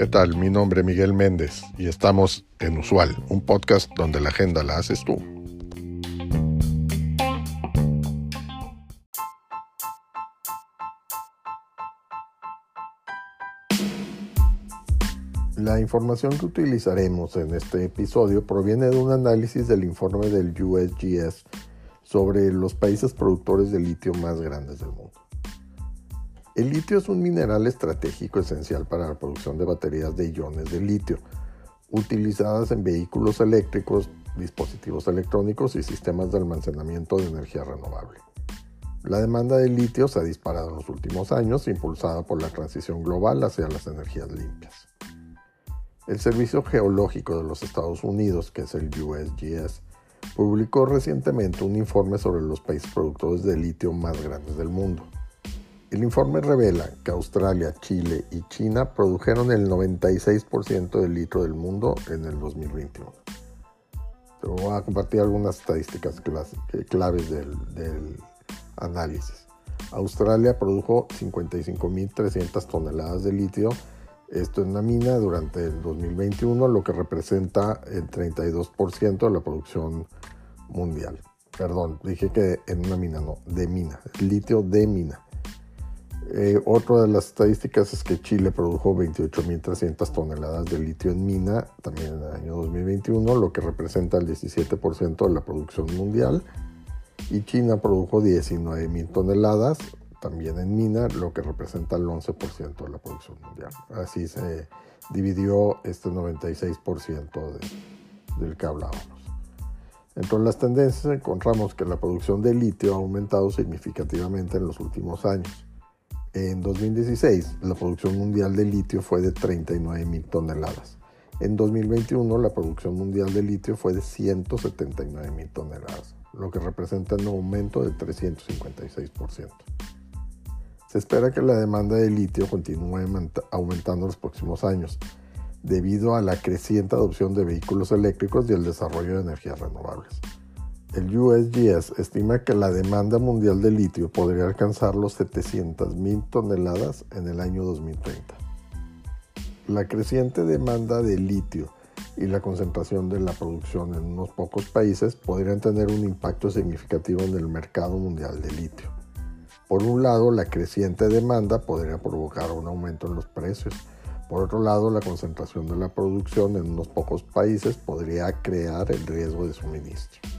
¿Qué tal? Mi nombre es Miguel Méndez y estamos en Usual, un podcast donde la agenda la haces tú. La información que utilizaremos en este episodio proviene de un análisis del informe del USGS sobre los países productores de litio más grandes del mundo. El litio es un mineral estratégico esencial para la producción de baterías de iones de litio, utilizadas en vehículos eléctricos, dispositivos electrónicos y sistemas de almacenamiento de energía renovable. La demanda de litio se ha disparado en los últimos años, impulsada por la transición global hacia las energías limpias. El Servicio Geológico de los Estados Unidos, que es el USGS, publicó recientemente un informe sobre los países productores de litio más grandes del mundo. El informe revela que Australia, Chile y China produjeron el 96% del litio del mundo en el 2021. Te voy a compartir algunas estadísticas claves del, del análisis. Australia produjo 55.300 toneladas de litio esto en la mina durante el 2021, lo que representa el 32% de la producción mundial. Perdón, dije que en una mina, no, de mina, litio de mina. Eh, otra de las estadísticas es que Chile produjo 28.300 toneladas de litio en mina también en el año 2021, lo que representa el 17% de la producción mundial. Y China produjo 19.000 toneladas, también en mina, lo que representa el 11% de la producción mundial. Así se dividió este 96% del que hablábamos. Entre las tendencias encontramos que la producción de litio ha aumentado significativamente en los últimos años. En 2016, la producción mundial de litio fue de 39 mil toneladas. En 2021, la producción mundial de litio fue de 179 mil toneladas, lo que representa un aumento de 356%. Se espera que la demanda de litio continúe aumentando en los próximos años, debido a la creciente adopción de vehículos eléctricos y el desarrollo de energías renovables. El USGS estima que la demanda mundial de litio podría alcanzar los 700.000 toneladas en el año 2030. La creciente demanda de litio y la concentración de la producción en unos pocos países podrían tener un impacto significativo en el mercado mundial de litio. Por un lado, la creciente demanda podría provocar un aumento en los precios. Por otro lado, la concentración de la producción en unos pocos países podría crear el riesgo de suministro.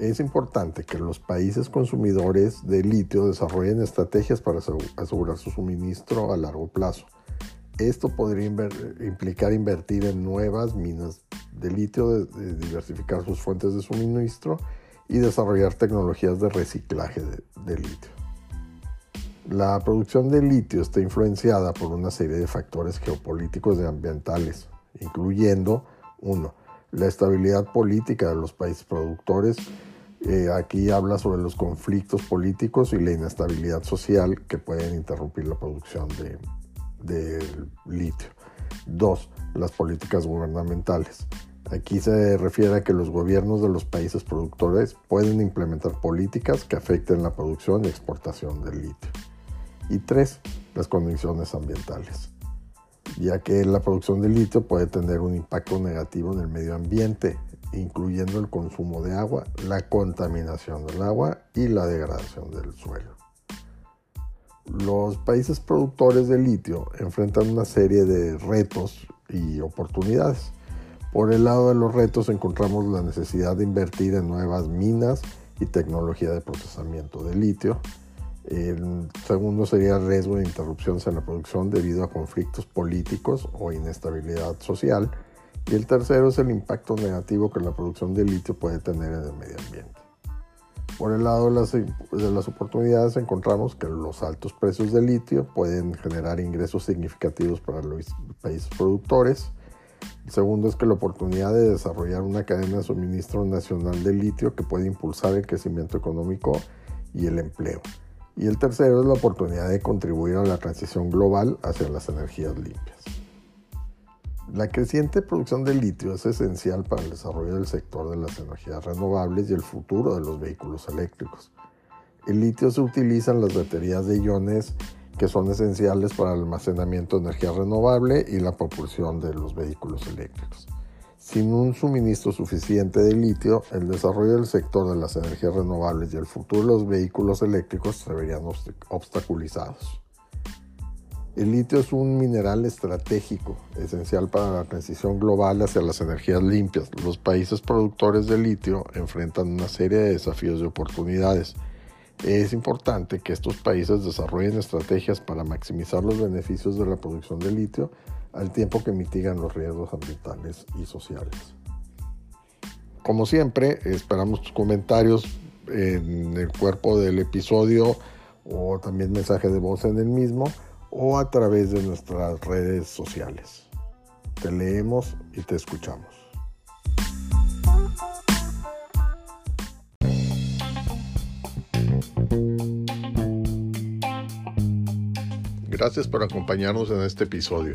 Es importante que los países consumidores de litio desarrollen estrategias para asegurar su suministro a largo plazo. Esto podría implicar invertir en nuevas minas de litio, diversificar sus fuentes de suministro y desarrollar tecnologías de reciclaje de, litio. La producción de litio está influenciada por una serie de factores geopolíticos y ambientales, incluyendo, uno, la estabilidad política de los países productores. Eh, aquí habla sobre los conflictos políticos y la inestabilidad social que pueden interrumpir la producción de, de litio. Dos, las políticas gubernamentales. Aquí se refiere a que los gobiernos de los países productores pueden implementar políticas que afecten la producción y exportación del litio. Y tres, las condiciones ambientales, ya que la producción de litio puede tener un impacto negativo en el medio ambiente, incluyendo el consumo de agua, la contaminación del agua y la degradación del suelo. Los países productores de litio enfrentan una serie de retos y oportunidades por el lado de los retos encontramos la necesidad de invertir en nuevas minas y tecnología de procesamiento de litio. El segundo sería el riesgo de interrupciones en la producción debido a conflictos políticos o inestabilidad social. Y el tercero es el impacto negativo que la producción de litio puede tener en el medio ambiente. Por el lado de las, de las, oportunidades encontramos que los altos precios de litio pueden generar ingresos significativos para los países productores el segundo es que la oportunidad de desarrollar una cadena de suministro nacional de litio que puede impulsar el crecimiento económico y el empleo. Y el tercero es la oportunidad de contribuir a la transición global hacia las energías limpias. La creciente producción de litio es esencial para el desarrollo del sector de las energías renovables y el futuro de los vehículos eléctricos. El litio se utiliza en las baterías de iones que son esenciales para el almacenamiento de energía renovable y la propulsión de los vehículos eléctricos. Sin un suministro suficiente de litio, el desarrollo del sector de las energías renovables y el futuro de los vehículos eléctricos se verían obstaculizados. El litio es un mineral estratégico, esencial para la transición global hacia las energías limpias. Los países productores de litio enfrentan una serie de desafíos y oportunidades. Es importante que estos países desarrollen estrategias para maximizar los beneficios de la producción de litio al tiempo que mitigan los riesgos ambientales y sociales. Como siempre, esperamos tus comentarios en el cuerpo del episodio o también mensaje de voz en el mismo o a través de nuestras redes sociales. Te leemos y te escuchamos. Gracias por acompañarnos en este episodio.